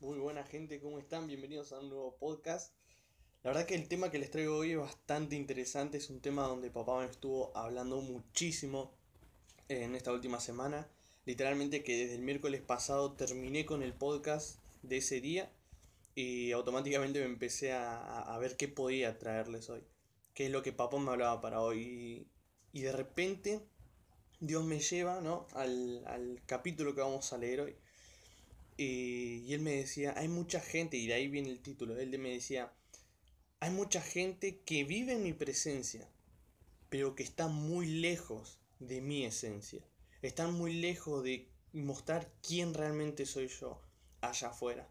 Muy buena gente, ¿cómo están? Bienvenidos a un nuevo podcast. La verdad que el tema que les traigo hoy es bastante interesante, es un tema donde papá me estuvo hablando muchísimo en esta última semana. Literalmente que desde el miércoles pasado terminé con el podcast de ese día y automáticamente me empecé a, ver qué podía traerles hoy, qué es lo que papá me hablaba para hoy. Y, de repente Dios me lleva ¿no? al, al capítulo que vamos a leer hoy. Y, él me decía, hay mucha gente, y de ahí viene el título, él me decía, hay mucha gente que vive en mi presencia, pero que está muy lejos de mi esencia. Están muy lejos de mostrar quién realmente soy yo allá afuera.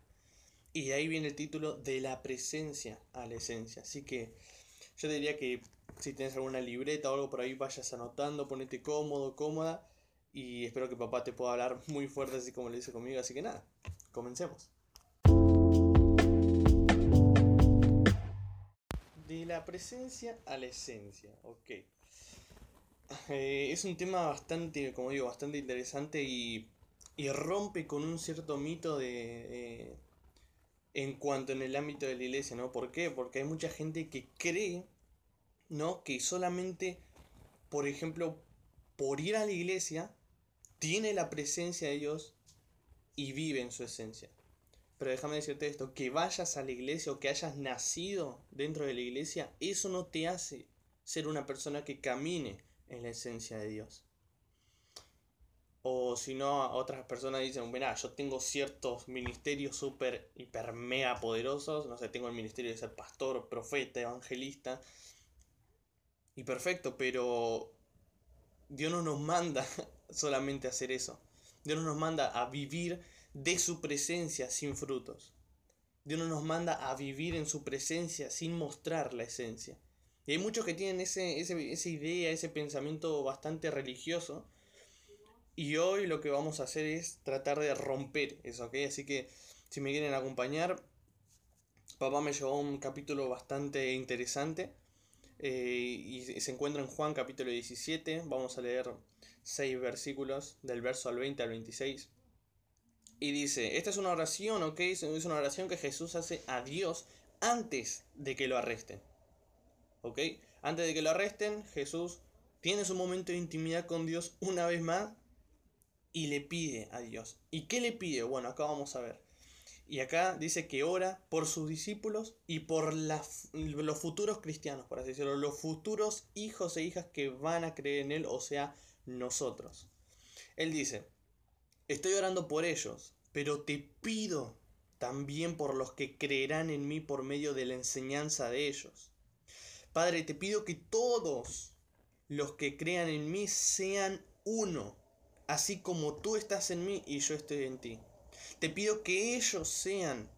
Y de ahí viene el título de la presencia a la esencia. Así que yo diría que si tienes alguna libreta o algo por ahí, vayas anotando, ponete cómodo, cómoda. Y espero que papá te pueda hablar muy fuerte, así como le dice conmigo. Así que nada, comencemos. De la presencia a la esencia, ok. Eh, es un tema bastante, como digo, bastante interesante y, y rompe con un cierto mito de, en cuanto en el ámbito de la iglesia, ¿no? ¿Por qué? Porque hay mucha gente que cree, ¿no? Que solamente, por ejemplo, por ir a la iglesia, tiene la presencia de Dios y vive en su esencia. Pero déjame decirte esto, que vayas a la iglesia o que hayas nacido dentro de la iglesia, eso no te hace ser una persona que camine en la esencia de Dios. O si no, otras personas dicen, mira, yo tengo ciertos ministerios súper, hiper, mega poderosos. No sé, tengo el ministerio de ser pastor, profeta, evangelista. Y perfecto, pero Dios no nos manda solamente a hacer eso. Dios no nos manda a vivir de su presencia sin frutos. Dios no nos manda a vivir en su presencia sin mostrar la esencia. Y hay muchos que tienen ese, esa idea, ese pensamiento bastante religioso y hoy lo que vamos a hacer es tratar de romper eso, ¿ok? Así que si me quieren acompañar, papá me llevó un capítulo bastante interesante. Eh, y se encuentra en Juan capítulo 17. Vamos a leer 6 versículos del verso al 20 al 26. Y dice, esta es una oración, ¿ok? Es una oración que Jesús hace a Dios antes de que lo arresten. ¿Ok? Antes de que lo arresten, Jesús tiene su momento de intimidad con Dios una vez más y le pide a Dios. ¿Y qué le pide? Bueno, acá vamos a ver. Y acá dice que ora por sus discípulos y por los futuros cristianos, por así decirlo, los futuros hijos e hijas que van a creer en Él, o sea, nosotros. Él dice, estoy orando por ellos, pero te pido también por los que creerán en mí por medio de la enseñanza de ellos. Padre, te pido que todos los que crean en mí sean uno así como tú estás en mí y yo estoy en ti. Te pido que ellos sean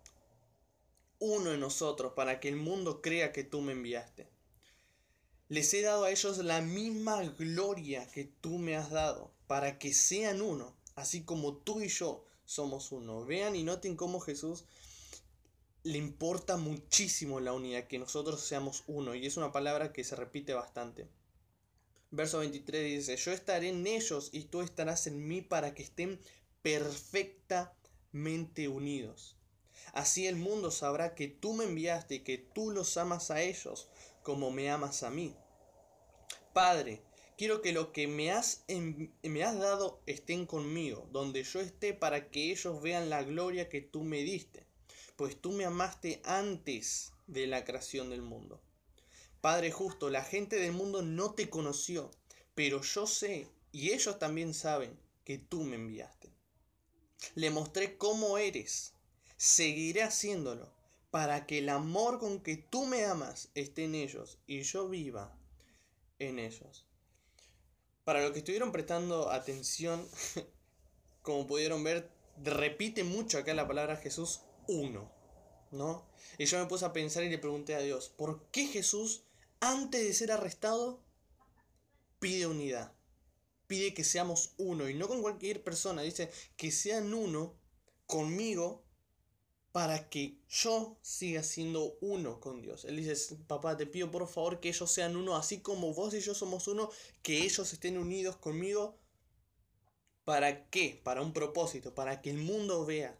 uno en nosotros para que el mundo crea que tú me enviaste. Les he dado a ellos la misma gloria que tú me has dado, para que sean uno, así como tú y yo somos uno. Vean y noten cómo Jesús le importa muchísimo la unidad, que nosotros seamos uno, y es una palabra que se repite bastante. Verso 23 dice, yo estaré en ellos y tú estarás en mí para que estén perfectamente unidos. Así el mundo sabrá que tú me enviaste y que tú los amas a ellos como me amas a mí. Padre, quiero que lo que me has, me has dado estén conmigo, donde yo esté para que ellos vean la gloria que tú me diste, pues tú me amaste antes de la creación del mundo. Padre justo, la gente del mundo no te conoció, pero yo sé, y ellos también saben, que tú me enviaste. Le mostré cómo eres. Seguiré haciéndolo, para que el amor con que tú me amas esté en ellos y yo viva en ellos. Para los que estuvieron prestando atención, como pudieron ver, repite mucho acá la palabra Jesús uno, ¿no? Y yo me puse a pensar y le pregunté a Dios, ¿por qué Jesús antes de ser arrestado, pide unidad. Pide que seamos uno y no con cualquier persona. Dice que sean uno conmigo para que yo siga siendo uno con Dios. Él dice, papá, te pido por favor que ellos sean uno, así como vos y yo somos uno, que ellos estén unidos conmigo. ¿Para qué? Para un propósito, para que el mundo vea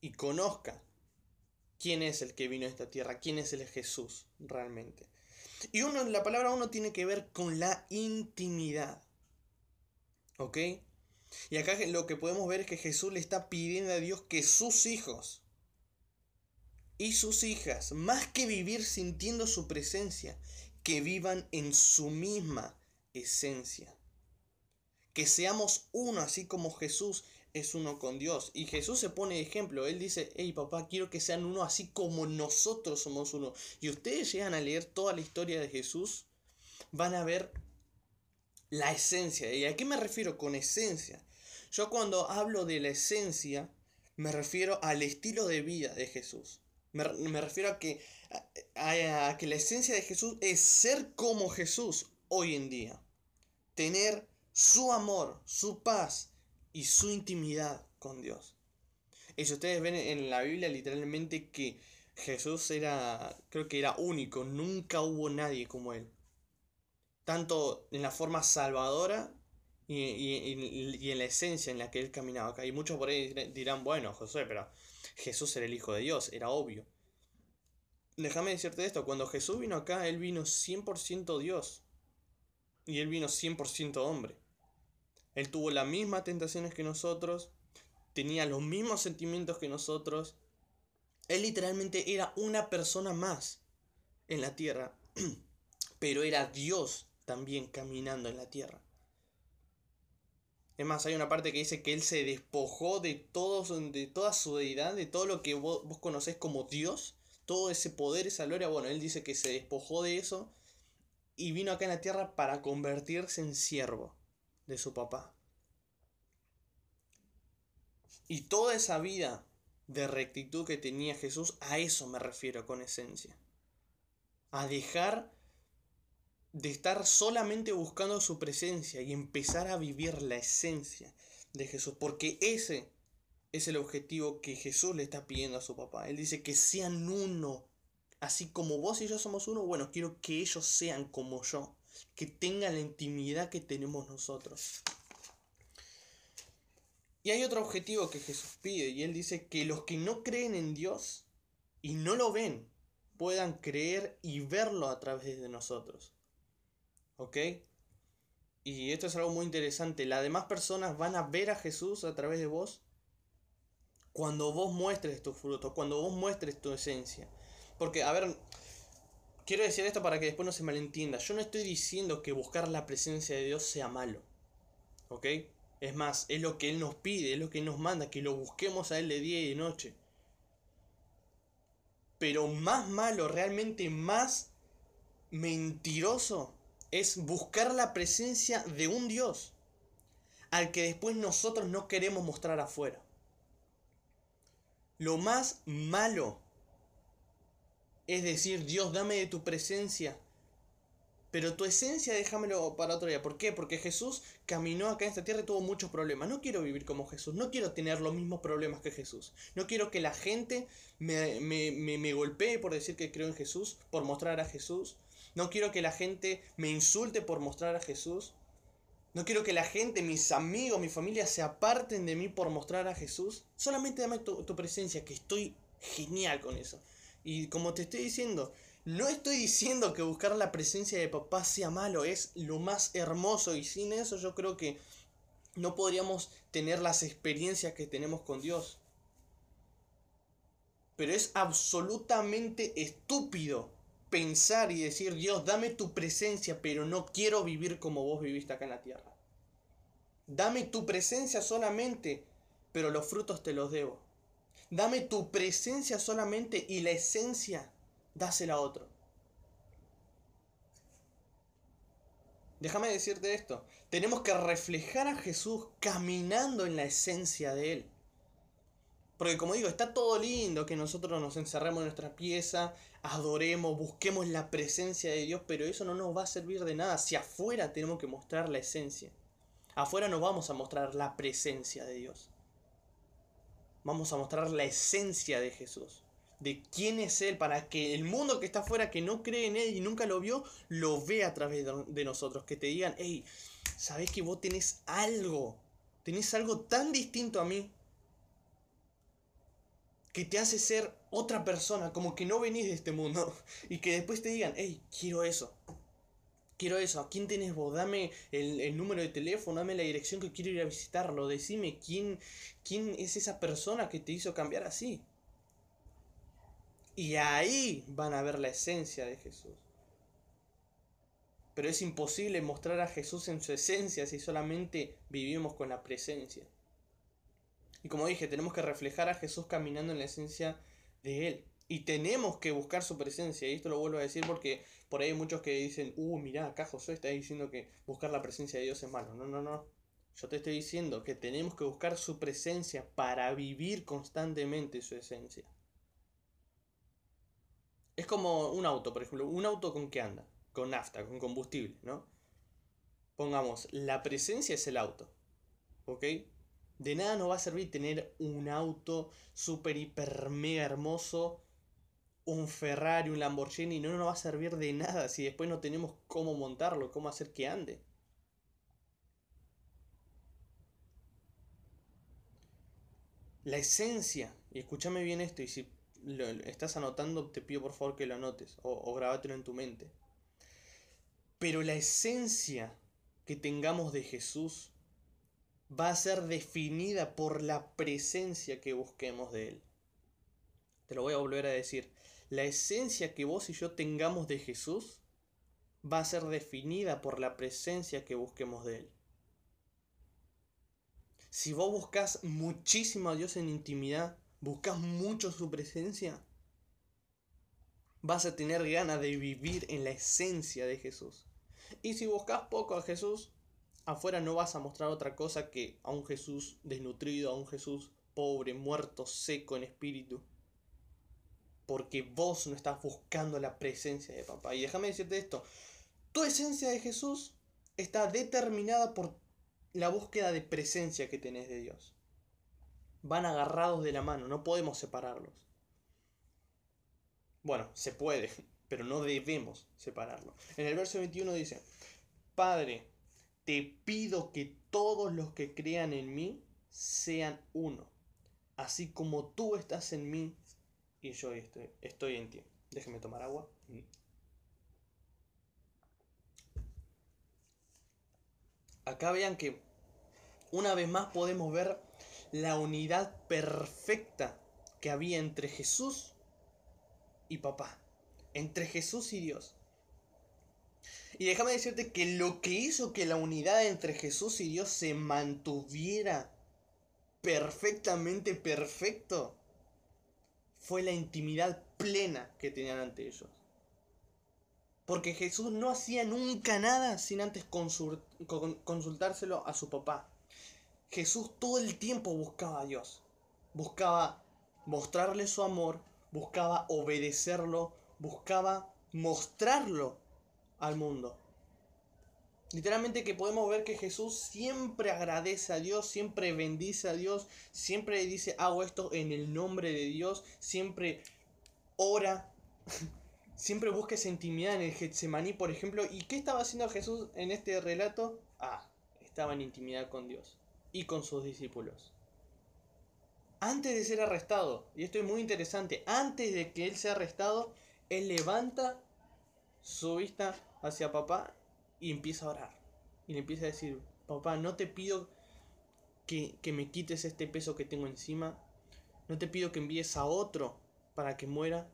y conozca quién es el que vino a esta tierra, quién es el Jesús realmente. Y uno, la palabra uno tiene que ver con la intimidad. ¿Ok? Y acá lo que podemos ver es que Jesús le está pidiendo a Dios que sus hijos y sus hijas, más que vivir sintiendo su presencia, que vivan en su misma esencia. Que seamos uno, así como Jesús es uno con Dios. Y Jesús se pone ejemplo. Él dice, hey papá, quiero que sean uno así como nosotros somos uno. Y ustedes llegan a leer toda la historia de Jesús, van a ver la esencia. ¿Y a qué me refiero con esencia? Yo cuando hablo de la esencia, me refiero al estilo de vida de Jesús. Me, refiero a que, a, que la esencia de Jesús es ser como Jesús hoy en día. Tener su amor, su paz y su intimidad con Dios. Y si ustedes ven en la Biblia literalmente que Jesús era, creo que era único, nunca hubo nadie como él. Tanto en la forma salvadora y, y, en la esencia en la que él caminaba acá. Y muchos por ahí dirán, bueno, José, pero Jesús era el Hijo de Dios, era obvio. Déjame decirte esto, cuando Jesús vino acá, Él vino 100% Dios. Y Él vino 100% hombre. Él tuvo las mismas tentaciones que nosotros, tenía los mismos sentimientos que nosotros. Él literalmente era una persona más en la tierra, pero era Dios también caminando en la tierra. Es más, hay una parte que dice que él se despojó de, todos, de toda su deidad, de todo lo que vos, vos conocés como Dios, todo ese poder, esa gloria. Bueno, él dice que se despojó de eso y vino acá en la tierra para convertirse en siervo de su papá. Y toda esa vida de rectitud que tenía Jesús, a eso me refiero con esencia. A dejar de estar solamente buscando su presencia y empezar a vivir la esencia de Jesús, porque ese es el objetivo que Jesús le está pidiendo a su papá. Él dice que sean uno, así como vos y yo somos uno, bueno, quiero que ellos sean como yo, que tengan la intimidad que tenemos nosotros. Y hay otro objetivo que Jesús pide, y él dice que los que no creen en Dios y no lo ven, puedan creer y verlo a través de nosotros. ¿Ok? Y esto es algo muy interesante. Las demás personas van a ver a Jesús a través de vos cuando vos muestres tus frutos, cuando vos muestres tu esencia. Porque, a ver, quiero decir esto para que después no se malentienda. Yo no estoy diciendo que buscar la presencia de Dios sea malo. ¿Ok? Es más, es lo que Él nos pide, es lo que Él nos manda, que lo busquemos a Él de día y de noche. Pero más malo, realmente más mentiroso, es buscar la presencia de un Dios al que después nosotros no queremos mostrar afuera. Lo más malo es decir, Dios, dame de tu presencia. Pero tu esencia déjamelo para otro día. ¿Por qué? Porque Jesús caminó acá en esta tierra y tuvo muchos problemas. No quiero vivir como Jesús. No quiero tener los mismos problemas que Jesús. No quiero que la gente me, me, me golpee por decir que creo en Jesús, por mostrar a Jesús. No quiero que la gente me insulte por mostrar a Jesús. No quiero que la gente, mis amigos, mi familia se aparten de mí por mostrar a Jesús. Solamente dame tu, presencia, que estoy genial con eso. Y como te estoy diciendo, no estoy diciendo que buscar la presencia de papá sea malo, es lo más hermoso y sin eso yo creo que no podríamos tener las experiencias que tenemos con Dios. Pero es absolutamente estúpido pensar y decir, Dios, dame tu presencia, pero no quiero vivir como vos viviste acá en la tierra. Dame tu presencia solamente, pero los frutos te los debo. Dame tu presencia solamente y la esencia, dásela a otro. Déjame decirte esto, tenemos que reflejar a Jesús caminando en la esencia de Él. Porque como digo, está todo lindo que nosotros nos encerremos en nuestra pieza, adoremos, busquemos la presencia de Dios, pero eso no nos va a servir de nada. Si afuera tenemos que mostrar la esencia. Afuera no vamos a mostrar la presencia de Dios. Vamos a mostrar la esencia de Jesús. De quién es Él, para que el mundo que está afuera, que no cree en Él y nunca lo vio, lo vea a través de nosotros. Que te digan, hey, ¿sabes que vos tenés algo? Tenés algo tan distinto a mí que te hace ser otra persona, como que no venís de este mundo. Y que después te digan, hey, quiero eso. Quiero eso. ¿A quién tenés vos? Dame el, número de teléfono, dame la dirección que quiero ir a visitarlo. Decime quién, quién es esa persona que te hizo cambiar así. Y ahí van a ver la esencia de Jesús. Pero es imposible mostrar a Jesús en su esencia si solamente vivimos con la presencia. Y como dije, tenemos que reflejar a Jesús caminando en la esencia de Él. Y tenemos que buscar su presencia. Y esto lo vuelvo a decir porque por ahí hay muchos que dicen, uh, mirá, acá Josué está diciendo que buscar la presencia de Dios es malo. No, no, no. Yo te estoy diciendo que tenemos que buscar su presencia para vivir constantemente su esencia. Es como un auto, por ejemplo. ¿Un auto con qué anda? Con nafta, con combustible, ¿no? Pongamos, la presencia es el auto. ¿Ok? De nada nos va a servir tener un auto super, hiper, mega hermoso, un Ferrari, un Lamborghini, no nos va a servir de nada si después no tenemos cómo montarlo, cómo hacer que ande. La esencia, y escúchame bien esto, y si lo estás anotando, te pido por favor que lo anotes o, o en tu mente. Pero la esencia que tengamos de Jesús va a ser definida por la presencia que busquemos de Él. Te lo voy a volver a decir. La esencia que vos y yo tengamos de Jesús va a ser definida por la presencia que busquemos de Él. Si vos buscas muchísimo a Dios en intimidad, buscas mucho su presencia, vas a tener ganas de vivir en la esencia de Jesús. Y si buscas poco a Jesús, afuera no vas a mostrar otra cosa que a un Jesús desnutrido, a un Jesús pobre, muerto, seco en espíritu. Porque vos no estás buscando la presencia de papá. Y déjame decirte esto, tu esencia de Jesús está determinada por la búsqueda de presencia que tenés de Dios. Van agarrados de la mano, no podemos separarlos. Bueno, se puede, pero no debemos separarlo. En el verso 21 dice, Padre, te pido que todos los que crean en mí sean uno, así como tú estás en mí y yo estoy, estoy en ti. Déjeme tomar agua. Acá vean que una vez más podemos ver la unidad perfecta que había entre Jesús y papá, entre Jesús y Dios. Y déjame decirte que lo que hizo que la unidad entre Jesús y Dios se mantuviera perfectamente perfecto fue la intimidad plena que tenían ante ellos. Porque Jesús no hacía nunca nada sin antes consultárselo a su papá. Jesús todo el tiempo buscaba a Dios. Buscaba mostrarle su amor, buscaba obedecerlo, buscaba mostrarlo al mundo. Literalmente que podemos ver que Jesús siempre agradece a Dios, siempre bendice a Dios, siempre dice hago esto en el nombre de Dios, siempre ora, siempre busca esa intimidad en el Getsemaní, por ejemplo. ¿Y qué estaba haciendo Jesús en este relato? Ah, estaba en intimidad con Dios y con sus discípulos. Antes de ser arrestado, y esto es muy interesante, antes de que él sea arrestado, él levanta su vista hacia papá y empieza a orar. Y le empieza a decir, papá, no te pido que, que me quites este peso que tengo encima. No te pido que envíes a otro para que muera.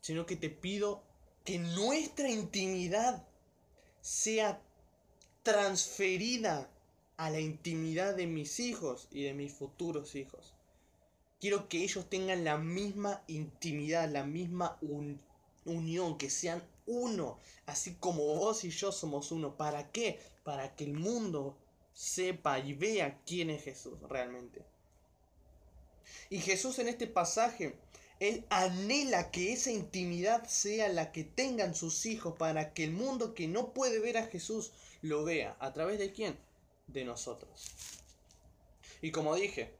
Sino que te pido que nuestra intimidad sea transferida a la intimidad de mis hijos y de mis futuros hijos. Quiero que ellos tengan la misma intimidad, la misma unión, que sean uno, así como vos y yo somos uno. ¿Para qué? Para que el mundo sepa y vea quién es Jesús realmente. Y Jesús en este pasaje, Él anhela que esa intimidad sea la que tengan sus hijos para que el mundo que no puede ver a Jesús lo vea. ¿A través de quién? De nosotros. Y como dije,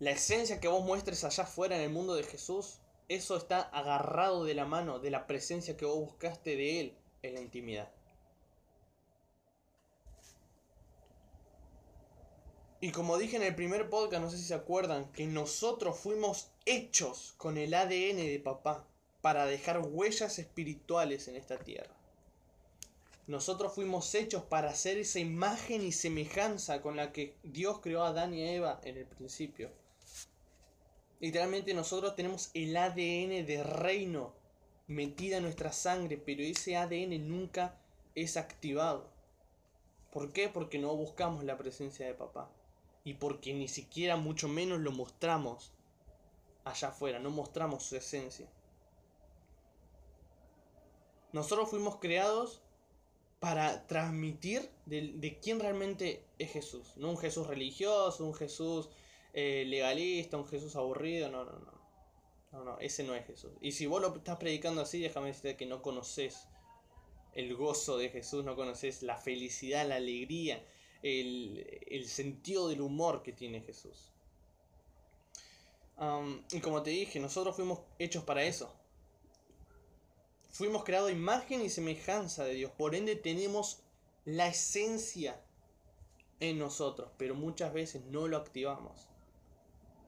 La esencia que vos muestres allá afuera en el mundo de Jesús, eso está agarrado de la mano de la presencia que vos buscaste de Él en la intimidad. Y como dije en el primer podcast, no sé si se acuerdan, que nosotros fuimos hechos con el ADN de papá para dejar huellas espirituales en esta tierra. Nosotros fuimos hechos para hacer esa imagen y semejanza con la que Dios creó a Adán y a Eva en el principio. Literalmente nosotros tenemos el ADN de reino metida en nuestra sangre, pero ese ADN nunca es activado. ¿Por qué? Porque no buscamos la presencia de papá y porque ni siquiera mucho menos lo mostramos allá afuera, no mostramos su esencia. Nosotros fuimos creados para transmitir de, quién realmente es Jesús. No un Jesús religioso, un Jesús eh, legalista, un Jesús aburrido, no, no, no. No, no, ese no es Jesús. Y si vos lo estás predicando así, déjame decirte que no conoces el gozo de Jesús, no conoces la felicidad, la alegría, el, sentido del humor que tiene Jesús. y como te dije, nosotros fuimos hechos para eso. Fuimos creados imagen y semejanza de Dios. Por ende tenemos la esencia en nosotros, pero muchas veces no lo activamos.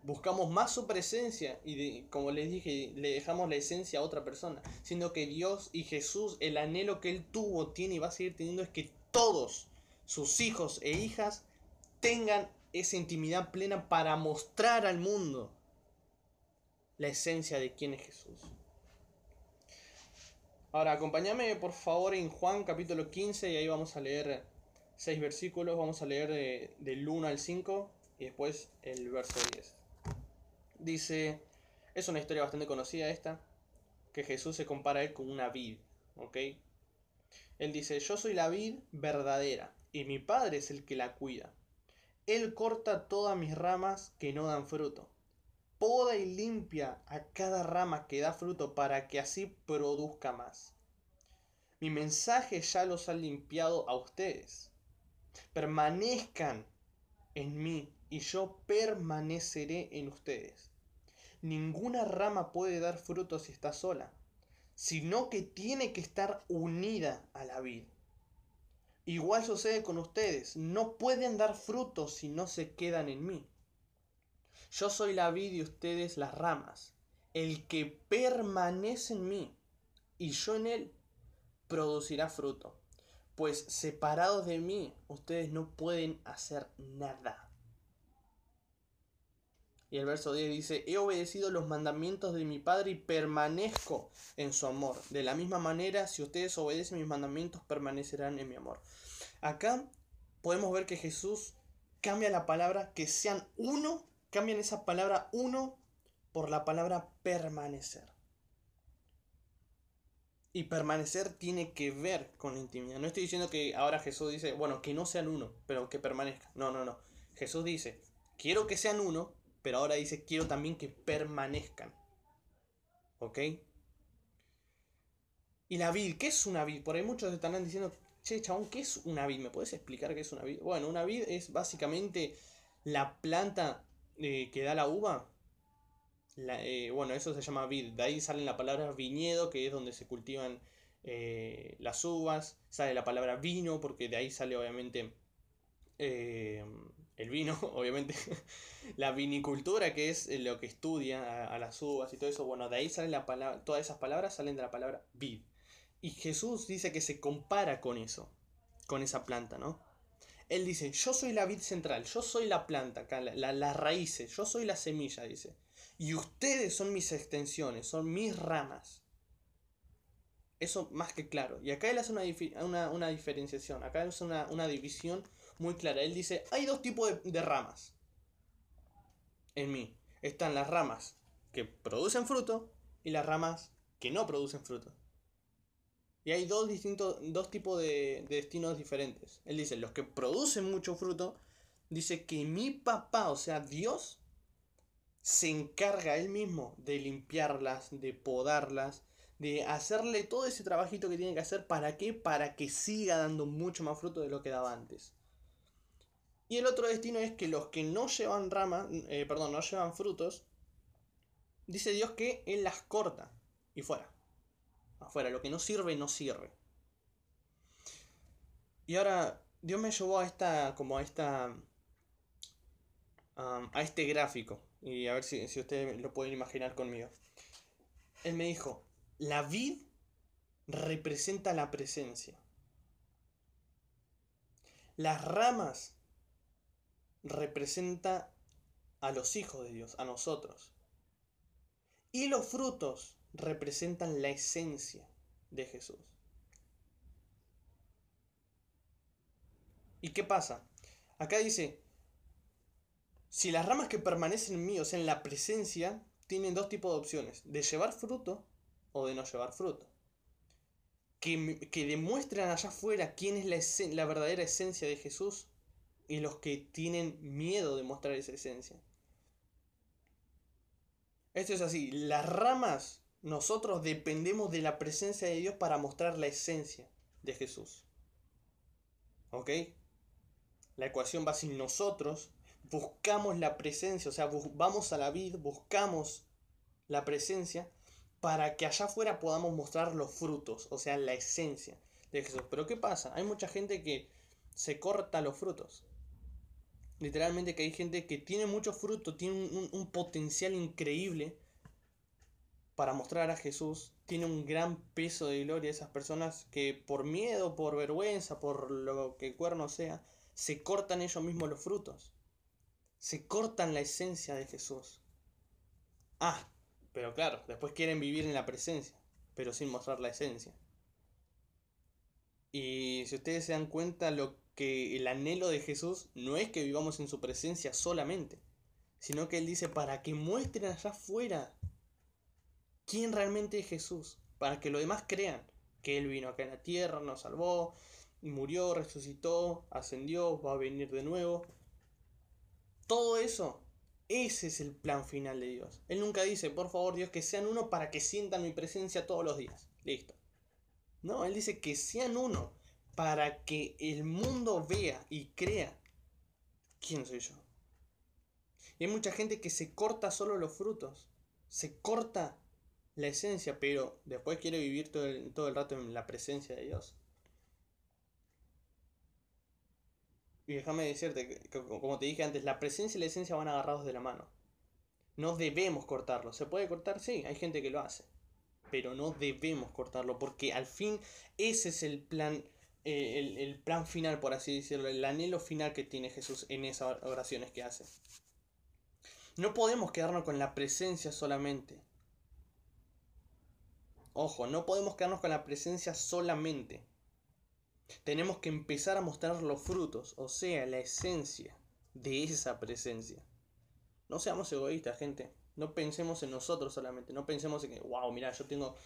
Buscamos más su presencia y como les dije, le dejamos la esencia a otra persona, siendo que Dios y Jesús, el anhelo que Él tuvo, tiene y va a seguir teniendo es que todos sus hijos e hijas tengan esa intimidad plena para mostrar al mundo la esencia de quién es Jesús. Ahora, acompáñame por favor en Juan capítulo 15 y ahí vamos a leer seis versículos, vamos a leer del 1 al 5 y después el verso 10. Dice, es una historia bastante conocida esta, que Jesús se compara a él con una vid, ¿ok? Él dice, yo soy la vid verdadera y mi Padre es el que la cuida. Él corta todas mis ramas que no dan fruto. Poda y limpia a cada rama que da fruto para que así produzca más. Mi mensaje ya los ha limpiado a ustedes. Permanezcan en mí y yo permaneceré en ustedes. Ninguna rama puede dar fruto si está sola, sino que tiene que estar unida a la vid. Igual sucede con ustedes, no pueden dar frutos si no se quedan en mí. Yo soy la vid y ustedes las ramas. El que permanece en mí y yo en él, producirá fruto. Pues separados de mí, ustedes no pueden hacer nada. Y el verso 10 dice, he obedecido los mandamientos de mi Padre y permanezco en su amor. De la misma manera, si ustedes obedecen mis mandamientos, permanecerán en mi amor. Acá podemos ver que Jesús cambia la palabra que sean uno, cambian esa palabra uno por la palabra permanecer. Y permanecer tiene que ver con la intimidad. No estoy diciendo que ahora Jesús dice, bueno, que no sean uno, pero que permanezcan. No, no, no. Jesús dice, quiero que sean uno, pero ahora dice, quiero también que permanezcan. ¿Ok? Y la vid, ¿qué es una vid? Por ahí muchos estarán diciendo, che, chabón, ¿qué es una vid? ¿Me puedes explicar qué es una vid? Bueno, una vid es básicamente la planta eh, que da la uva. Eh, bueno, eso se llama vid. De ahí sale la palabra viñedo, que es donde se cultivan eh, las uvas. Sale la palabra vino, porque de ahí sale obviamente el vino, obviamente, la vinicultura, que es eh, lo que estudia a, las uvas y todo eso, bueno, de ahí salen la palabra, todas esas palabras salen de la palabra vid. Y Jesús dice que se compara con eso, con esa planta, ¿no? Él dice, yo soy la vid central, yo soy la planta, acá, la, las raíces, yo soy la semilla, dice. Y ustedes son mis extensiones, son mis ramas. Eso más que claro. Y acá él hace una, una, diferenciación, acá hace una, una división muy clara. Él dice, hay dos tipos de, ramas en mí. Están las ramas que producen fruto y las ramas que no producen fruto. Y hay dos distintos, dos tipos de, de, destinos diferentes. Él dice, los que producen mucho fruto, dice que mi papá, o sea, Dios, se encarga él mismo de limpiarlas, de podarlas, de hacerle todo ese trabajito que tiene que hacer. ¿Para qué? Para que siga dando mucho más fruto de lo que daba antes. Y el otro destino es que los que no llevan ramas, eh, perdón, no llevan frutos, dice Dios que Él las corta y fuera. Afuera, lo que no sirve, no sirve. Y ahora, Dios me llevó a esta, como a esta, a este gráfico. Y a ver si, si ustedes lo pueden imaginar conmigo. Él me dijo, la vid representa la presencia. Las ramas representa a los hijos de Dios, a nosotros. Y los frutos representan la esencia de Jesús. ¿Y qué pasa? Acá dice, si las ramas que permanecen en mí, o sea, en la presencia, tienen dos tipos de opciones, de llevar fruto o de no llevar fruto. Que, que demuestran allá afuera quién es la, la verdadera esencia de Jesús y los que tienen miedo de mostrar esa esencia. Esto es así, las ramas, nosotros dependemos de la presencia de Dios para mostrar la esencia de Jesús. ¿Ok? La ecuación va sin nosotros buscamos la presencia, o sea, vamos a la vid, buscamos la presencia para que allá afuera podamos mostrar los frutos, o sea, la esencia de Jesús. Pero ¿qué pasa? Hay mucha gente que se corta los frutos. Literalmente que hay gente que tiene mucho fruto, tiene un, un potencial increíble para mostrar a Jesús, tiene un gran peso de gloria esas personas que por miedo, por vergüenza, por lo que cuerno sea, se cortan ellos mismos los frutos se cortan la esencia de Jesús. Ah, pero claro, después quieren vivir en la presencia, pero sin mostrar la esencia. Y si ustedes se dan cuenta, lo que el anhelo de Jesús no es que vivamos en su presencia solamente, sino que Él dice para que muestren allá afuera quién realmente es Jesús, para que los demás crean que Él vino acá en la tierra, nos salvó, murió, resucitó, ascendió, va a venir de nuevo, todo eso, ese es el plan final de Dios. Él nunca dice, por favor Dios, que sean uno para que sientan mi presencia todos los días. Listo. No, Él dice que sean uno para que el mundo vea y crea quién soy yo. Y hay mucha gente que se corta solo los frutos, se corta la esencia, pero después quiere vivir todo el, todo el rato en la presencia de Dios. Y déjame decirte, como te dije antes, la presencia y la esencia van agarrados de la mano. No debemos cortarlo. ¿Se puede cortar? Sí, hay gente que lo hace. Pero no debemos cortarlo porque al fin ese es el plan, eh, el, el, plan final, por así decirlo, el anhelo final que tiene Jesús en esas oraciones que hace. No podemos quedarnos con la presencia solamente. Ojo, no podemos quedarnos con la presencia solamente. Tenemos que empezar a mostrar los frutos, o sea, la esencia de esa presencia. No seamos egoístas, gente. No pensemos en nosotros solamente. No pensemos en que, wow, mira, yo tengo.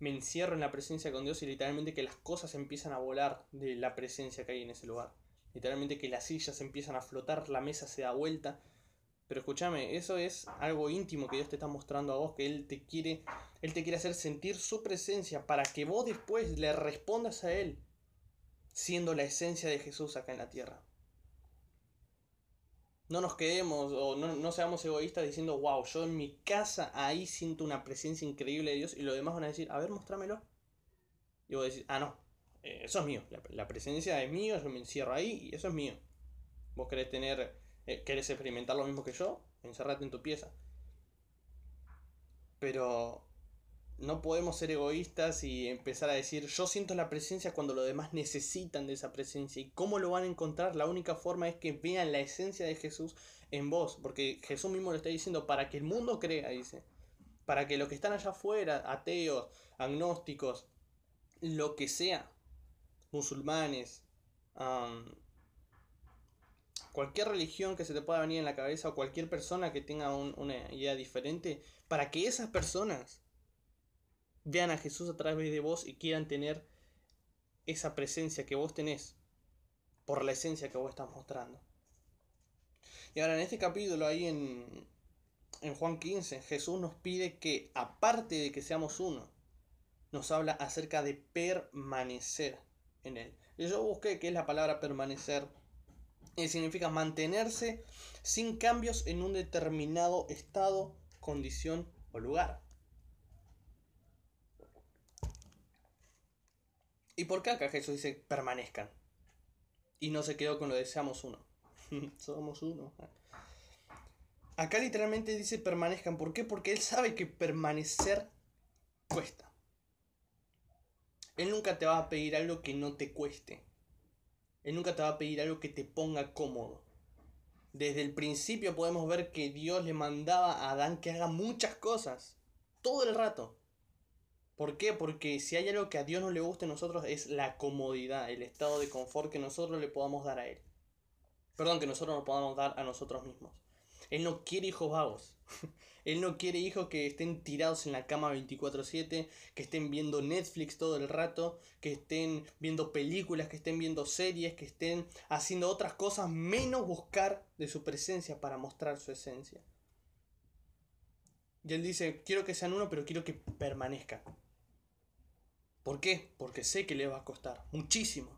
Me encierro en la presencia con Dios y literalmente que las cosas empiezan a volar de la presencia que hay en ese lugar. Literalmente que las sillas empiezan a flotar, la mesa se da vuelta. Pero escúchame, eso es algo íntimo que Dios te está mostrando a vos, que Él te quiere, Él te quiere hacer sentir su presencia para que vos después le respondas a Él siendo la esencia de Jesús acá en la tierra. No nos quedemos o no, seamos egoístas diciendo, wow, yo en mi casa ahí siento una presencia increíble de Dios y los demás van a decir, a ver, mostrámelo. Y vos decís, ah, no, eh, eso es mío, la, presencia es mío, yo me encierro ahí y eso es mío. Vos querés tener, eh, querés experimentar lo mismo que yo, encerrate en tu pieza. Pero no podemos ser egoístas y empezar a decir yo siento la presencia cuando los demás necesitan de esa presencia. ¿Y cómo lo van a encontrar? La única forma es que vean la esencia de Jesús en vos, porque Jesús mismo lo está diciendo para que el mundo crea, dice. Para que los que están allá afuera, ateos, agnósticos, lo que sea, musulmanes, cualquier religión que se te pueda venir en la cabeza o cualquier persona que tenga una idea diferente, para que esas personas vean a Jesús a través de vos y quieran tener esa presencia que vos tenés por la esencia que vos estás mostrando. Y ahora en este capítulo, ahí en, en Juan 15, Jesús nos pide que, aparte de que seamos uno, nos habla acerca de permanecer en Él. Yo busqué qué es la palabra permanecer Y significa mantenerse sin cambios en un determinado estado, condición o lugar. ¿Y por qué acá Jesús dice permanezcan? Y no se quedó con lo de seamos uno. Somos uno. Acá literalmente dice permanezcan. ¿Por qué? Porque él sabe que permanecer cuesta. Él nunca te va a pedir algo que no te cueste. Él nunca te va a pedir algo que te ponga cómodo. Desde el principio podemos ver que Dios le mandaba a Adán que haga muchas cosas. Todo el rato. ¿Por qué? Porque si hay algo que a Dios no le gusta a nosotros es la comodidad, el estado de confort que nosotros le podamos dar a Él. Perdón, que nosotros nos podamos dar a nosotros mismos. Él no quiere hijos vagos. Él no quiere hijos que estén tirados en la cama 24/7, que estén viendo Netflix todo el rato, que estén viendo películas, que estén viendo series, que estén haciendo otras cosas menos buscar de su presencia para mostrar su esencia. Y él dice, quiero que sean uno, pero quiero que permanezca. ¿Por qué? Porque sé que le va a costar muchísimo.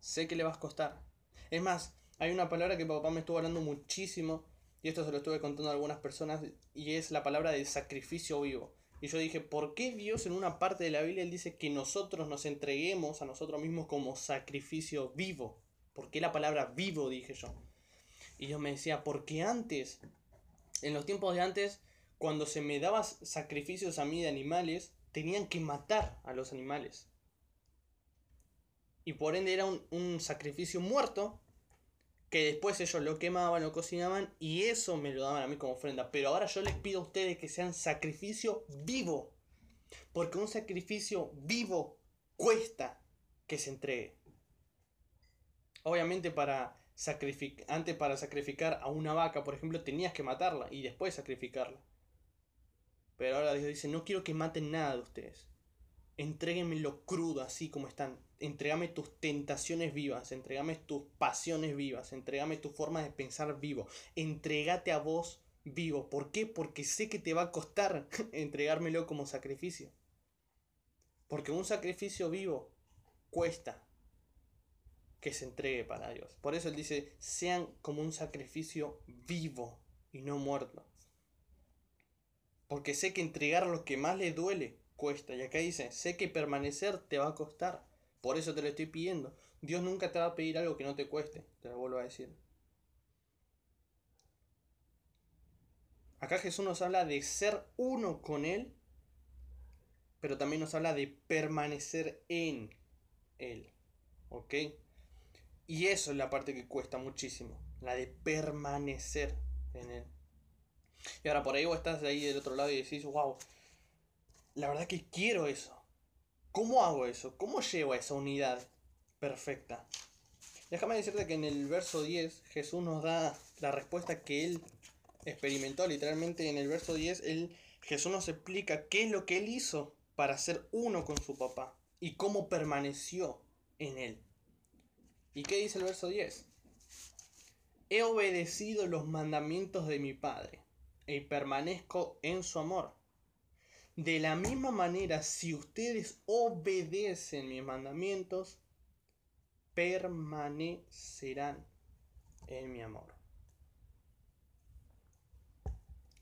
Sé que le va a costar. Es más, hay una palabra que papá me estuvo hablando muchísimo, y esto se lo estuve contando a algunas personas, y es la palabra de sacrificio vivo. Y yo dije, ¿por qué Dios en una parte de la Biblia él dice que nosotros nos entreguemos a nosotros mismos como sacrificio vivo? ¿Por qué la palabra vivo? dije yo. Y yo me decía, porque antes, en los tiempos de antes, cuando se me daban sacrificios a mí de animales, tenían que matar a los animales. Y por ende era un, sacrificio muerto que después ellos lo quemaban, lo cocinaban y eso me lo daban a mí como ofrenda. Pero ahora yo les pido a ustedes que sean sacrificio vivo. Porque un sacrificio vivo cuesta que se entregue. Obviamente para antes para sacrificar a una vaca, por ejemplo, tenías que matarla y después sacrificarla. Pero ahora Dios dice, no quiero que maten nada de ustedes. lo crudo, así como están. Entrégame tus tentaciones vivas, entregame tus pasiones vivas, entregame tu forma de pensar vivo. Entrégate a vos vivo. ¿Por qué? Porque sé que te va a costar entregármelo como sacrificio. Porque un sacrificio vivo cuesta que se entregue para Dios. Por eso Él dice, sean como un sacrificio vivo y no muerto. Porque sé que entregar lo que más le duele cuesta. Y acá dice, sé que permanecer te va a costar. Por eso te lo estoy pidiendo. Dios nunca te va a pedir algo que no te cueste. Te lo vuelvo a decir. Acá Jesús nos habla de ser uno con Él, pero también nos habla de permanecer en Él. ¿Ok? Y eso es la parte que cuesta muchísimo, la de permanecer en Él. Y ahora por ahí vos estás ahí del otro lado y decís, wow, la verdad que quiero eso. ¿Cómo hago eso? ¿Cómo llevo a esa unidad perfecta? Déjame decirte que en el verso 10 Jesús nos da la respuesta que él experimentó. Literalmente en el verso 10 él, Jesús nos explica qué es lo que él hizo para ser uno con su papá y cómo permaneció en él. ¿Y qué dice el verso 10? He obedecido los mandamientos de mi Padre y permanezco en su amor. De la misma manera, si ustedes obedecen mis mandamientos, permanecerán en mi amor.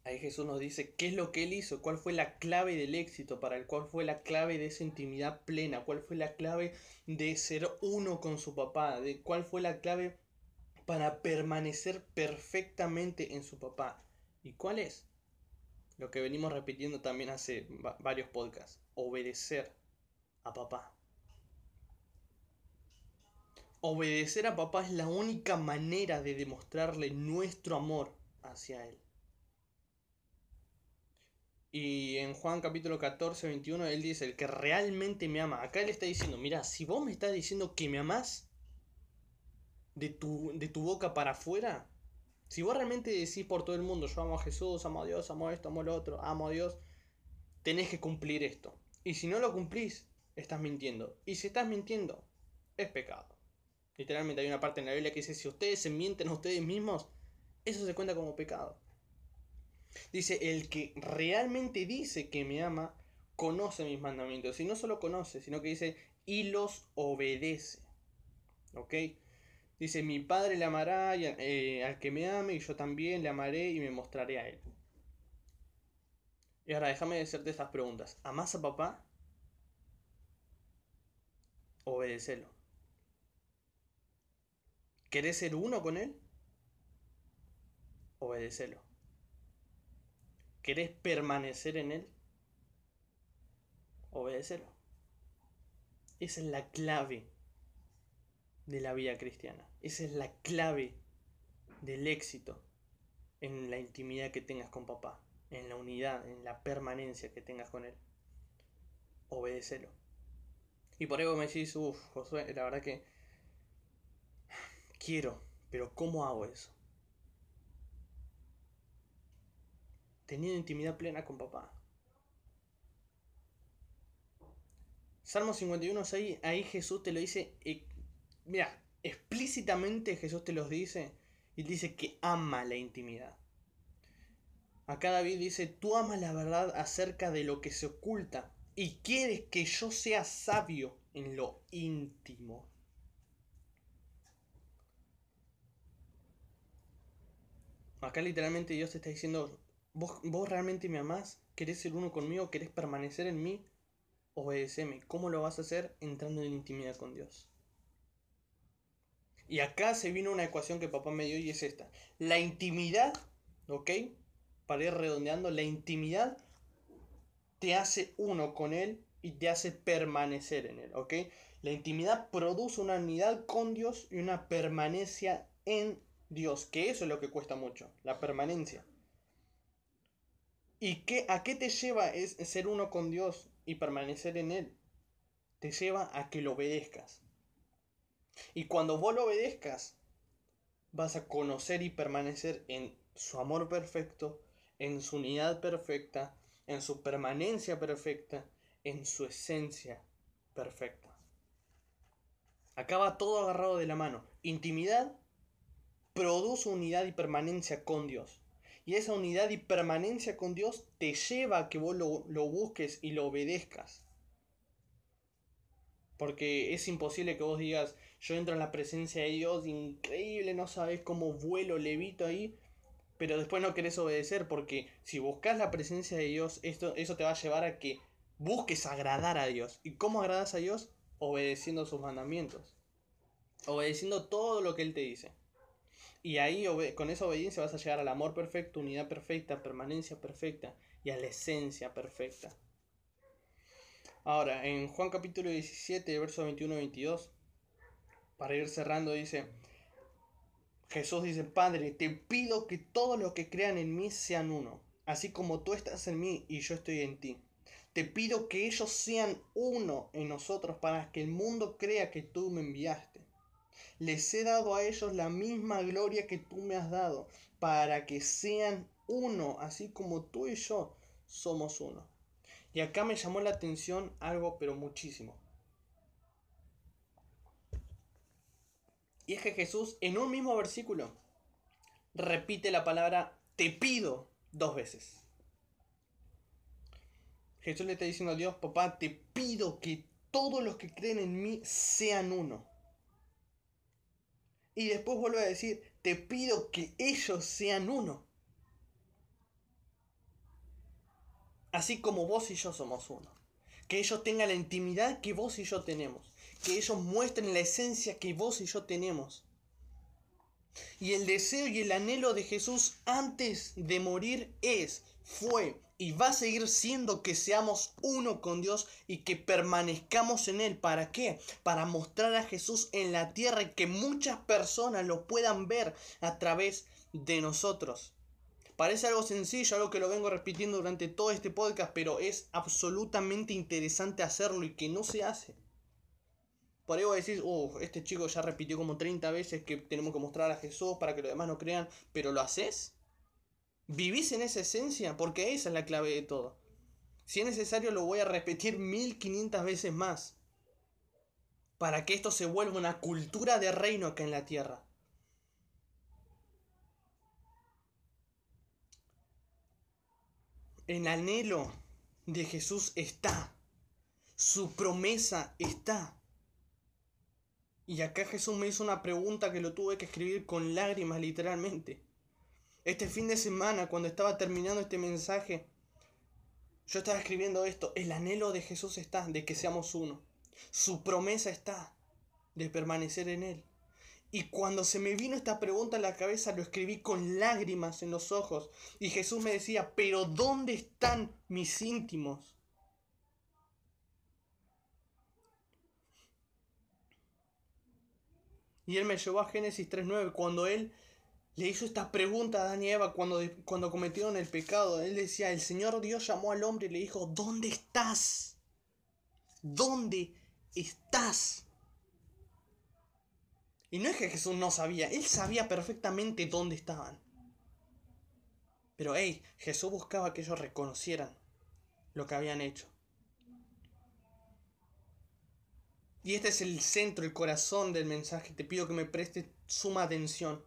Ahí Jesús nos dice qué es lo que Él hizo, cuál fue la clave del éxito para Él, cuál fue la clave de esa intimidad plena, cuál fue la clave de ser uno con su papá, de cuál fue la clave para permanecer perfectamente en su papá. ¿Y cuál es? Lo que venimos repitiendo también hace varios podcasts. Obedecer a papá. Obedecer a papá es la única manera de demostrarle nuestro amor hacia él. Y en Juan capítulo 14, 21, él dice, el que realmente me ama. Acá él está diciendo, mira, si vos me estás diciendo que me amás de tu, de tu boca para afuera, si vos realmente decís por todo el mundo, yo amo a Jesús, amo a Dios, amo a esto, amo a lo otro, amo a Dios, tenés que cumplir esto. Y si no lo cumplís, estás mintiendo. Y si estás mintiendo, es pecado. Literalmente hay una parte en la Biblia que dice, si ustedes se mienten a ustedes mismos, eso se cuenta como pecado. Dice, el que realmente dice que me ama, conoce mis mandamientos. Y no solo conoce, sino que dice, y los obedece. ¿Ok? Dice, mi padre le amará eh, al que me ame y yo también le amaré y me mostraré a él. Y ahora déjame hacerte estas preguntas. ¿Amás a papá? Obedecelo. ¿Querés ser uno con él? Obedecelo. ¿Querés permanecer en él? Obedecelo. Esa es la clave de la vida cristiana. Esa es la clave del éxito en la intimidad que tengas con papá, en la unidad, en la permanencia que tengas con él. Obedecelo. Y por eso me decís, uff, Josué, la verdad que quiero, pero ¿cómo hago eso? Teniendo intimidad plena con papá. Salmo 51, ahí, ahí Jesús te lo dice eh, mira, explícitamente Jesús te los dice y dice que ama la intimidad. Acá David dice, tú amas la verdad acerca de lo que se oculta y quieres que yo sea sabio en lo íntimo. Acá literalmente Dios te está diciendo, ¿vos, vos realmente me amás? ¿Querés ser uno conmigo? ¿Querés permanecer en mí? Obedeceme. ¿Cómo lo vas a hacer? Entrando en intimidad con Dios. Y acá se vino una ecuación que papá me dio y es esta. La intimidad, ¿ok? Para ir redondeando, la intimidad te hace uno con él y te hace permanecer en él, ¿ok? La intimidad produce una unidad con Dios y una permanencia en Dios, que eso es lo que cuesta mucho, la permanencia. ¿Y qué, a qué te lleva es ser uno con Dios y permanecer en Él? Te lleva a que lo obedezcas. Y cuando vos lo obedezcas, vas a conocer y permanecer en su amor perfecto, en su unidad perfecta, en su permanencia perfecta, en su esencia perfecta. Acaba todo agarrado de la mano. Intimidad produce unidad y permanencia con Dios. Y esa unidad y permanencia con Dios te lleva a que vos lo, lo busques y lo obedezcas. Porque es imposible que vos digas, yo entro en la presencia de Dios, increíble, no sabes cómo vuelo, levito ahí, pero después no querés obedecer, porque si buscas la presencia de Dios, esto, eso te va a llevar a que busques agradar a Dios. ¿Y cómo agradas a Dios? Obedeciendo sus mandamientos. Obedeciendo todo lo que Él te dice. Y ahí con esa obediencia vas a llegar al amor perfecto, unidad perfecta, permanencia perfecta y a la esencia perfecta. Ahora, en Juan capítulo 17, versos 21 y 22, para ir cerrando, dice, Jesús dice, Padre, te pido que todos los que crean en mí sean uno, así como tú estás en mí y yo estoy en ti. Te pido que ellos sean uno en nosotros para que el mundo crea que tú me enviaste. Les he dado a ellos la misma gloria que tú me has dado, para que sean uno, así como tú y yo somos uno. Y acá me llamó la atención algo, pero muchísimo. Y es que Jesús en un mismo versículo repite la palabra te pido dos veces. Jesús le está diciendo a Dios, papá, te pido que todos los que creen en mí sean uno. Y después vuelve a decir, te pido que ellos sean uno. Así como vos y yo somos uno. Que ellos tengan la intimidad que vos y yo tenemos que ellos muestren la esencia que vos y yo tenemos. Y el deseo y el anhelo de Jesús antes de morir es, fue y va a seguir siendo que seamos uno con Dios y que permanezcamos en Él. ¿Para qué? Para mostrar a Jesús en la tierra y que muchas personas lo puedan ver a través de nosotros. Parece algo sencillo, algo que lo vengo repitiendo durante todo este podcast, pero es absolutamente interesante hacerlo y que no se hace. Por ahí vos decís, este chico ya repitió como 30 veces que tenemos que mostrar a Jesús para que los demás no crean, pero ¿lo haces? ¿Vivís en esa esencia? Porque esa es la clave de todo. Si es necesario lo voy a repetir 1500 veces más. Para que esto se vuelva una cultura de reino acá en la tierra. El anhelo de Jesús está. Su promesa está. Y acá Jesús me hizo una pregunta que lo tuve que escribir con lágrimas literalmente. Este fin de semana, cuando estaba terminando este mensaje, yo estaba escribiendo esto. El anhelo de Jesús está de que seamos uno. Su promesa está de permanecer en Él. Y cuando se me vino esta pregunta en la cabeza, lo escribí con lágrimas en los ojos. Y Jesús me decía, pero ¿dónde están mis íntimos? Y él me llevó a Génesis 3.9, cuando él le hizo esta pregunta a Adán y Eva cuando, cuando cometieron el pecado. Él decía, el Señor Dios llamó al hombre y le dijo, ¿dónde estás? ¿Dónde estás? Y no es que Jesús no sabía, él sabía perfectamente dónde estaban. Pero hey, Jesús buscaba que ellos reconocieran lo que habían hecho. Y este es el centro, el corazón del mensaje. Te pido que me prestes suma atención.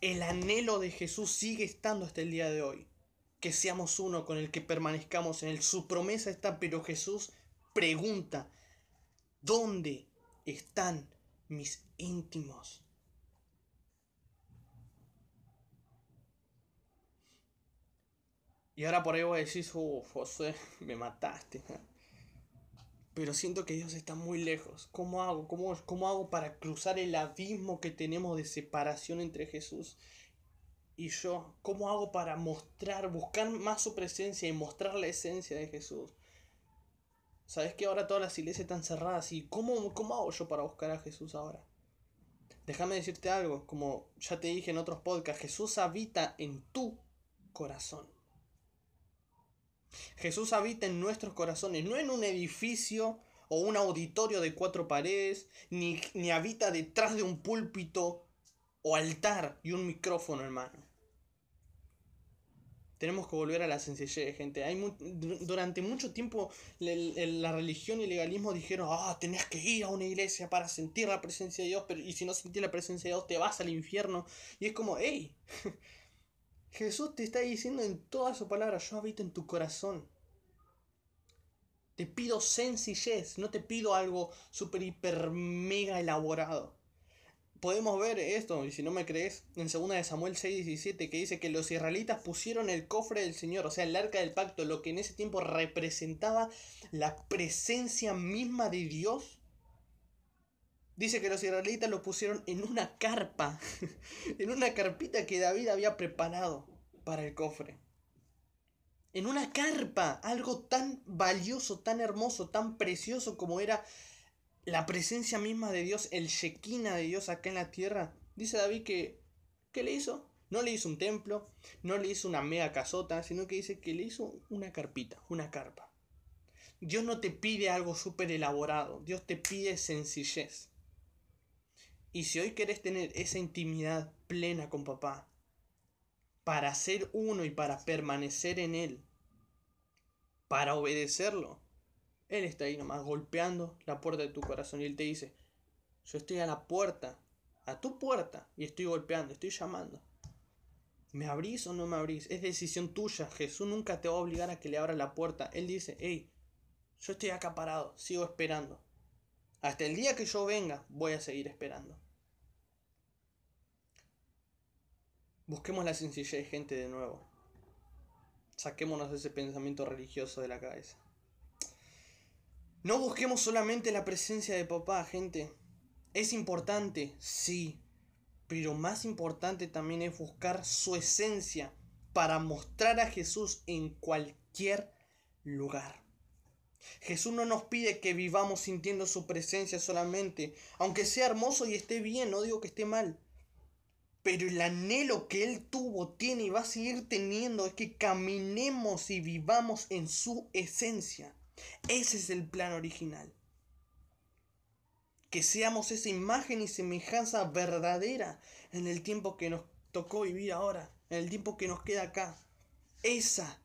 El anhelo de Jesús sigue estando hasta el día de hoy. Que seamos uno con el que permanezcamos en él. Su promesa está, pero Jesús pregunta, ¿dónde están mis íntimos? Y ahora por ahí voy a decir, oh, José, me mataste pero siento que Dios está muy lejos. ¿Cómo hago? ¿Cómo, ¿Cómo hago para cruzar el abismo que tenemos de separación entre Jesús y yo? ¿Cómo hago para mostrar, buscar más su presencia y mostrar la esencia de Jesús? Sabes que ahora todas las iglesias están cerradas y ¿cómo, cómo hago yo para buscar a Jesús ahora? Déjame decirte algo, como ya te dije en otros podcasts, Jesús habita en tu corazón. Jesús habita en nuestros corazones, no en un edificio o un auditorio de cuatro paredes, ni, ni habita detrás de un púlpito o altar y un micrófono, hermano. Tenemos que volver a la sencillez, gente. Hay durante mucho tiempo la religión y el legalismo dijeron, ah, tenés que ir a una iglesia para sentir la presencia de Dios, pero y si no sentís la presencia de Dios te vas al infierno. Y es como, hey, Jesús te está diciendo en toda su palabra, yo habito en tu corazón. Te pido sencillez, no te pido algo super, hiper, mega elaborado. Podemos ver esto, y si no me crees, en 2 de Samuel 6:17, que dice que los israelitas pusieron el cofre del Señor, o sea, el arca del pacto, lo que en ese tiempo representaba la presencia misma de Dios. Dice que los israelitas lo pusieron en una carpa, en una carpita que David había preparado para el cofre. En una carpa, algo tan valioso, tan hermoso, tan precioso como era la presencia misma de Dios, el Shekinah de Dios acá en la tierra. Dice David que, ¿qué le hizo? No le hizo un templo, no le hizo una mega casota, sino que dice que le hizo una carpita, una carpa. Dios no te pide algo súper elaborado, Dios te pide sencillez. Y si hoy querés tener esa intimidad plena con papá, para ser uno y para permanecer en Él, para obedecerlo. Él está ahí nomás golpeando la puerta de tu corazón y Él te dice, yo estoy a la puerta, a tu puerta, y estoy golpeando, estoy llamando. ¿Me abrís o no me abrís? Es decisión tuya. Jesús nunca te va a obligar a que le abra la puerta. Él dice, hey, yo estoy acá parado, sigo esperando. Hasta el día que yo venga, voy a seguir esperando. Busquemos la sencillez, gente, de nuevo. Saquémonos ese pensamiento religioso de la cabeza. No busquemos solamente la presencia de papá, gente. Es importante, sí. Pero más importante también es buscar su esencia para mostrar a Jesús en cualquier lugar. Jesús no nos pide que vivamos sintiendo su presencia solamente, aunque sea hermoso y esté bien, no digo que esté mal. Pero el anhelo que Él tuvo, tiene y va a seguir teniendo es que caminemos y vivamos en su esencia. Ese es el plan original. Que seamos esa imagen y semejanza verdadera en el tiempo que nos tocó vivir ahora, en el tiempo que nos queda acá. Esa,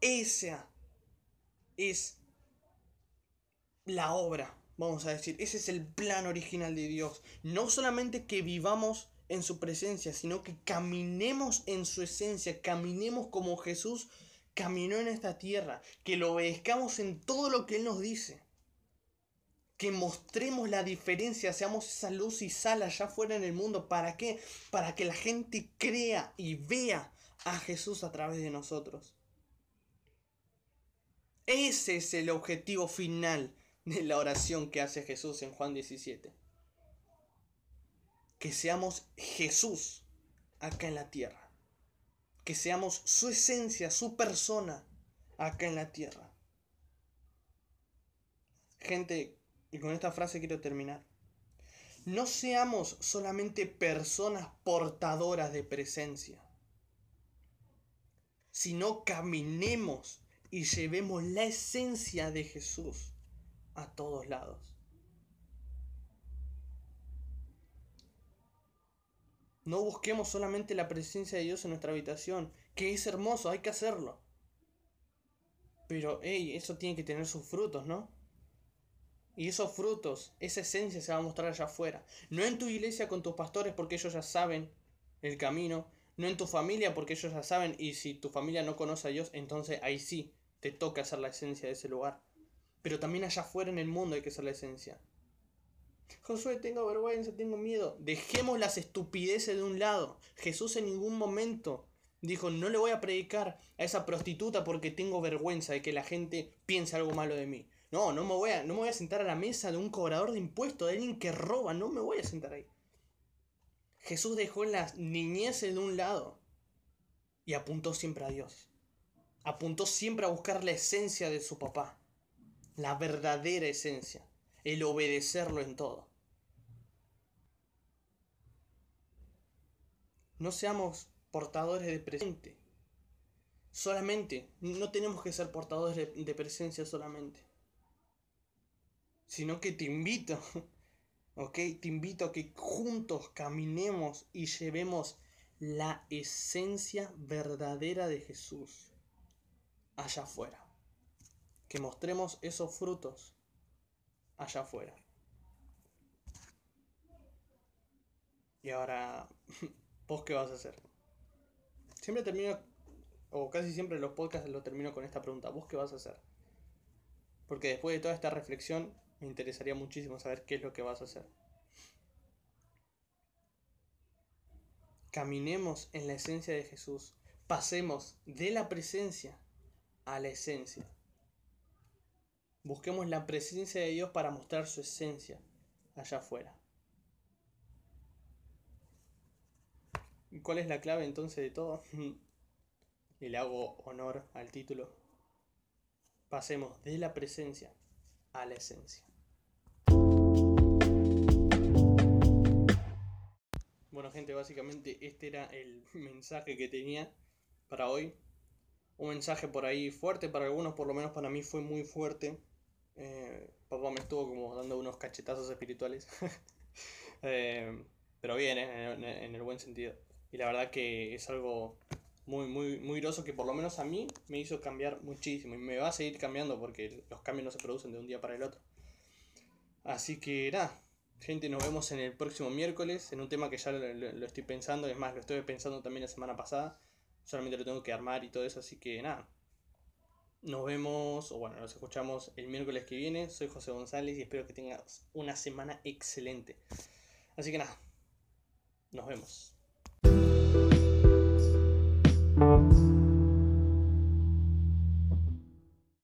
esa es la obra, vamos a decir. Ese es el plan original de Dios. No solamente que vivamos en su presencia, sino que caminemos en su esencia, caminemos como Jesús caminó en esta tierra, que lo obedezcamos en todo lo que Él nos dice. Que mostremos la diferencia, seamos esa luz y sal allá afuera en el mundo. ¿Para qué? Para que la gente crea y vea a Jesús a través de nosotros. Ese es el objetivo final de la oración que hace Jesús en Juan 17. Que seamos Jesús acá en la tierra. Que seamos su esencia, su persona acá en la tierra. Gente, y con esta frase quiero terminar. No seamos solamente personas portadoras de presencia, sino caminemos y llevemos la esencia de Jesús a todos lados. No busquemos solamente la presencia de Dios en nuestra habitación, que es hermoso, hay que hacerlo. Pero, hey, eso tiene que tener sus frutos, ¿no? Y esos frutos, esa esencia se va a mostrar allá afuera. No en tu iglesia con tus pastores porque ellos ya saben el camino. No en tu familia porque ellos ya saben. Y si tu familia no conoce a Dios, entonces ahí sí te toca ser la esencia de ese lugar. Pero también allá afuera en el mundo hay que ser la esencia. Josué, tengo vergüenza, tengo miedo. Dejemos las estupideces de un lado. Jesús en ningún momento dijo, no le voy a predicar a esa prostituta porque tengo vergüenza de que la gente piense algo malo de mí. No, no me voy a, no me voy a sentar a la mesa de un cobrador de impuestos, de alguien que roba, no me voy a sentar ahí. Jesús dejó las niñeces de un lado y apuntó siempre a Dios. Apuntó siempre a buscar la esencia de su papá, la verdadera esencia, el obedecerlo en todo. No seamos portadores de presente. Solamente, no tenemos que ser portadores de, presencia solamente sino que te invito, ¿ok? Te invito a que juntos caminemos y llevemos la esencia verdadera de Jesús allá afuera. Que mostremos esos frutos allá afuera. Y ahora, ¿vos qué vas a hacer? Siempre termino, o casi siempre los podcasts lo termino con esta pregunta. ¿Vos qué vas a hacer? Porque después de toda esta reflexión, me interesaría muchísimo saber qué es lo que vas a hacer. Caminemos en la esencia de Jesús. Pasemos de la presencia a la esencia. Busquemos la presencia de Dios para mostrar su esencia allá afuera. ¿Y cuál es la clave entonces de todo? y le hago honor al título. Pasemos de la presencia a la esencia. Bueno gente, básicamente este era el mensaje que tenía para hoy. Un mensaje por ahí fuerte para algunos, por lo menos para mí fue muy fuerte. Eh, papá me estuvo como dando unos cachetazos espirituales. Eh, pero bien, eh, en, el buen sentido. Y la verdad que es algo muy, muy, muy groso que por lo menos a mí me hizo cambiar muchísimo. Y me va a seguir cambiando porque los cambios no se producen de un día para el otro. Así que nada, gente, nos vemos en el próximo miércoles en un tema que ya lo, estoy pensando. Es más, lo estuve pensando también la semana pasada. Solamente lo tengo que armar y todo eso. Así que nada. Nos vemos, o bueno, nos escuchamos el miércoles que viene. Soy José González y espero que tengas una semana excelente. Así que nada, nos vemos.